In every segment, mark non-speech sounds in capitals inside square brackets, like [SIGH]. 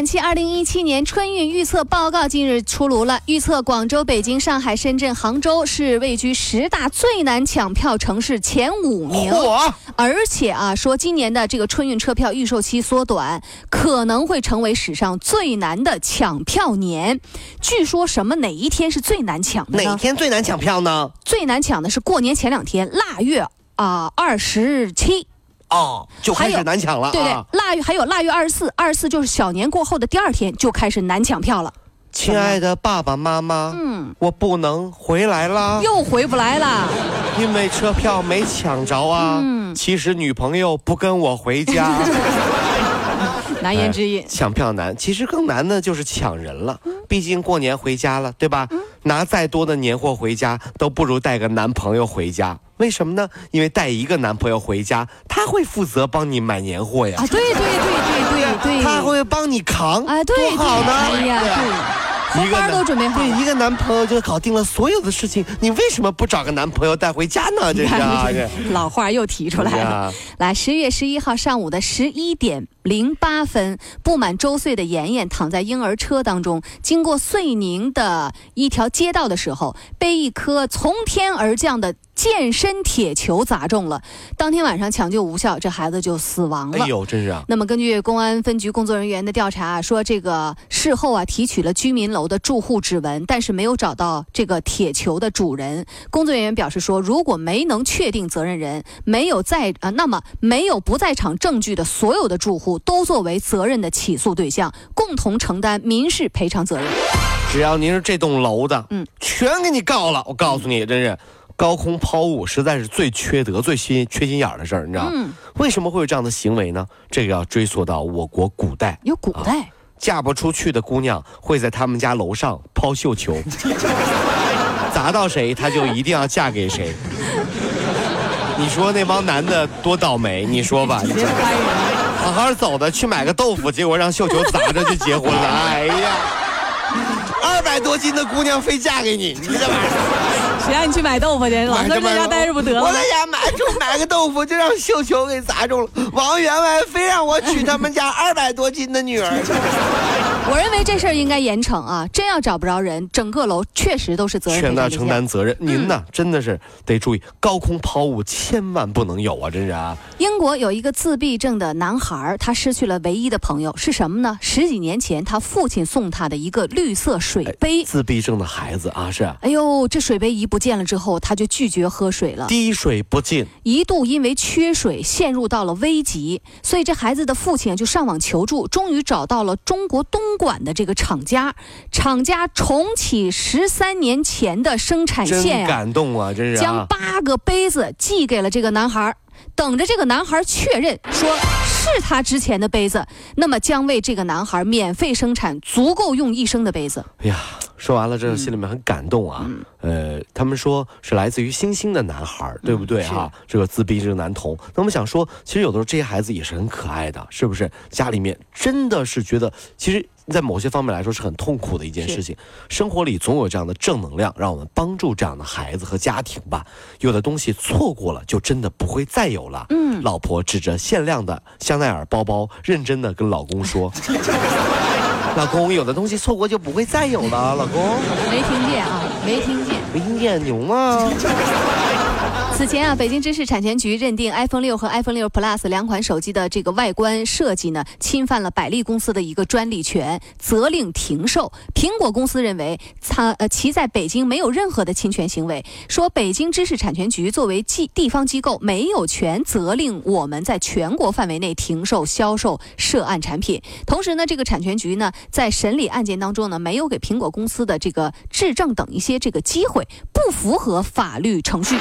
三六零浏览器二零一七年春运预测报告近日出炉了，预测广州、北京、上海、深圳、杭州是位居十大最难抢票城市前五名。嚯！而且啊，说今年的这个春运车票预售期缩短，可能会成为史上最难的抢票年。据说什么哪一天是最难抢的哪呢？天最难抢票呢？最难抢的是过年前两天，腊月啊二十七。哦，就开始难抢了对对啊！，腊月还有腊月二十四，二十四就是小年过后的第二天就开始难抢票了，亲爱的爸爸妈妈，嗯，我不能回来啦，又回不来了。因为车票没抢着啊。嗯其实女朋友不跟我回家。[LAUGHS] 难言之隐哎。抢票难，其实更难的就是抢人了。毕竟过年回家了，对吧？拿再多的年货回家，都不如带个男朋友回家。为什么呢？因为带一个男朋友回家，他会负责帮你买年货呀，啊，对对对对对 [LAUGHS] 对，他会帮你扛，啊，对对，多好呢！哎呀，对对，红包一个男都准备好了对，一个男朋友就搞定了所有的事情，你为什么不找个男朋友带回家呢？这是啊，[LAUGHS] 老话又提出来了。来，十月十一号上午的十一点零八分，不满周岁的妍妍躺在婴儿车当中，经过遂宁的一条街道的时候，被一颗从天而降的健身铁球砸中了。当天晚上抢救无效，这孩子就死亡了。哎呦，真是啊！那么，根据公安分局工作人员的调查，说这个事后啊提取了居民楼的住户指纹，但是没有找到这个铁球的主人。工作人员表示说，如果没能确定责任人，没有在啊，那么没有不在场证据的所有的住户都作为责任的起诉对象，共同承担民事赔偿责任。只要您是这栋楼的，嗯嗯，全给你告了。我告诉你，真是高空抛物实在是最缺德、最心缺心眼儿的事儿，你知道？嗯，为什么会有这样的行为呢？这个要追溯到我国古代，有古代，嫁不出去的姑娘会在他们家楼上抛绣球，[LAUGHS] 砸到谁，她就一定要嫁给谁。你说那帮男的多倒霉？你说吧，别拍人。好好走的去买个豆腐，结果让绣球砸着就结婚了。哎呀，二百多斤的姑娘非嫁给你，你这玩意儿。谁让你去买豆腐去？老在家待着不得了我在？家买就买个豆腐，就让绣球给砸中了。王员外非让我娶他们家二百多斤的女儿。我认为这事儿应该严惩啊！真要找不着人，整个楼确实都是责任赔全都要偿对象。承担责任。您呢，真的是得注意，高空抛物千万不能有啊！真是啊，英国有一个自闭症的男孩，他失去了唯一的朋友是什么呢？十几年前，他父亲送他的一个绿色水杯。自闭症的孩子啊，是哎呦，这水杯一不见了之后，他就拒绝喝水了，滴水不进。一度因为缺水陷入到了危急，所以这孩子的父亲就上网求助，终于找到了中国东莞的这个厂家，厂家重启十三年前的生产真线呀、感动啊！真是将啊，八个杯子寄给了这个男孩，等着这个男孩确认说是他之前的杯子，那么将为这个男孩免费生产足够用一生的杯子。哎呀，说完了这心里面很感动啊。嗯呃，他们说是来自于星星的男孩，对不对是哈、这个自闭症男童，那我们想说，其实有的时候这些孩子也是很可爱的，是不是？家里面真的是觉得，其实。在某些方面来说是很痛苦的一件事情，生活里总有这样的正能量，让我们帮助这样的孩子和家庭吧。有的东西错过了，就真的不会再有了。嗯老婆指着限量的香奈儿包包，认真的跟老公说：[LAUGHS] “老公，有的东西错过就不会再有了。”老公，没听见啊，没听见。没听见牛吗？此前啊，北京知识产权局认定 iPhone 六和 iPhone 六 Plus 两款手机的这个外观设计呢，侵犯了百利公司的一个专利权，责令停售。苹果公司认为，它呃其在北京没有任何的侵权行为，说北京知识产权局作为机地方机构，没有权责令我们在全国范围内停售销售涉案产品。同时呢，这个产权局呢，在审理案件当中呢，没有给苹果公司的这个质证等一些这个机会，不符合法律程序。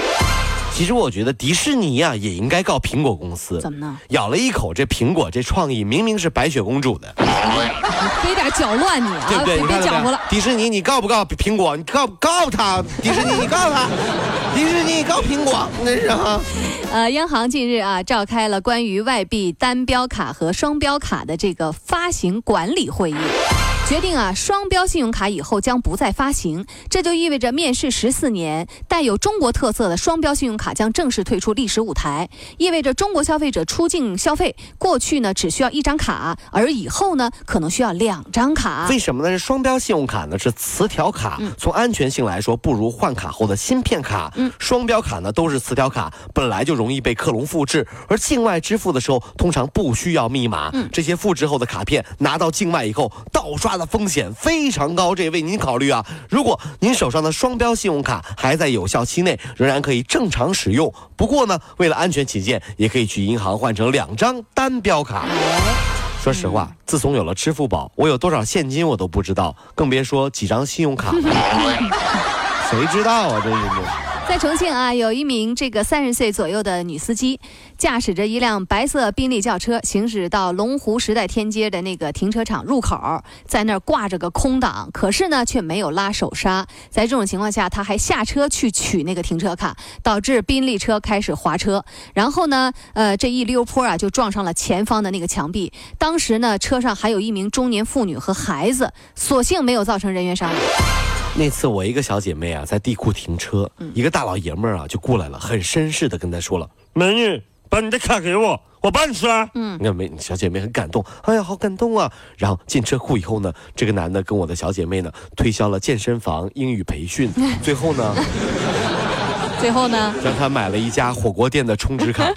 其实我觉得迪士尼呀、也应该告苹果公司。怎么呢？咬了一口这苹果这创意，明明是白雪公主的，[LAUGHS] 别点搅乱你啊！对不对？别搅和了。迪士尼，你告不告苹果？你告告他？迪士尼，你告他？[LAUGHS] 迪士尼，你告苹果？那是啊。[LAUGHS] 呃，央行近日啊召开了关于外币单标卡和双标卡的这个发行管理会议。决定啊，双标信用卡以后将不再发行，这就意味着面世十四年带有中国特色的双标信用卡将正式退出历史舞台，意味着中国消费者出境消费过去呢只需要一张卡，而以后呢可能需要两张卡。为什么呢？这双标信用卡呢是磁条卡，从安全性来说不如换卡后的芯片卡。嗯双标卡呢都是磁条卡，本来就容易被克隆复制，而境外支付的时候通常不需要密码。这些复制后的卡片拿到境外以后，盗刷的风险非常高，这也为您考虑啊。如果您手上的双标信用卡还在有效期内，仍然可以正常使用。不过呢，为了安全起见，也可以去银行换成两张单标卡。说实话，自从有了支付宝，我有多少现金我都不知道，更别说几张信用卡了。[LAUGHS] 谁知道啊？这是在重庆啊，有一名这个三十岁左右的女司机，驾驶着一辆白色宾利轿车，行驶到龙湖时代天街的那个停车场入口，在那儿挂着个空档，可是呢却没有拉手刹。在这种情况下，他还下车去取那个停车卡，导致宾利车开始滑车，然后呢，呃，这一溜坡啊就撞上了前方的那个墙壁。当时呢，车上还有一名中年妇女和孩子，所幸没有造成人员伤亡。那次我一个小姐妹啊，在地库停车，一个大老爷们儿啊就过来了，很绅士的跟她说了美女，把你的卡给我，我帮你刷。：“你看没？小姐妹很感动，哎呀，好感动啊！”然后进车库以后呢，这个男的跟我的小姐妹呢推销了健身房、英语培训，[LAUGHS] 最后呢 [LAUGHS] 最后呢，让她买了一家火锅店的充值卡。[LAUGHS]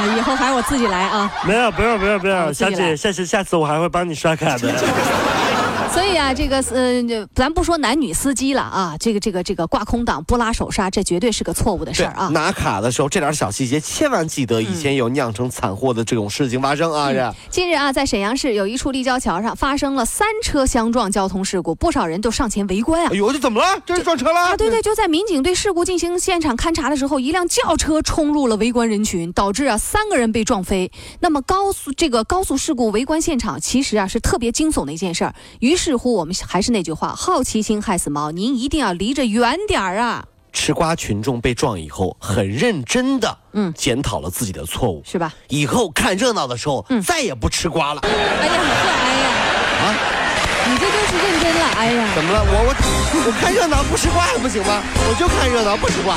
呃以后还是我自己来啊。没有，不用，不用，不我用，小姐，下次下次我还会帮你刷卡的。[LAUGHS] 所以啊，这个呃，咱不说男女司机了啊，这个这个这个挂空挡不拉手刹，这绝对是个错误的事儿啊。拿卡的时候这点小细节千万记得，以前有酿成惨祸的这种事情发生啊！这近日啊，在沈阳市有一处立交桥上发生了三车相撞交通事故，不少人都上前围观啊哎。呦，这怎么了？这是撞车了？啊，对对，就在民警对事故进行现场勘查的时候，一辆轿车冲入了围观人群，导致啊三个人被撞飞。那么高速这个高速事故围观现场，其实啊是特别惊悚的一件事儿。于是乎，我们还是那句话，好奇心害死猫，您一定要离着远点儿啊，吃瓜群众被撞以后，很认真的嗯检讨了自己的错误，是吧？以后看热闹的时候、嗯再也不吃瓜了。哎呀，这哎呀，啊，你这就是认真了，哎呀。怎么了？我我我看热闹不吃瓜还不行吗？我就看热闹不吃瓜。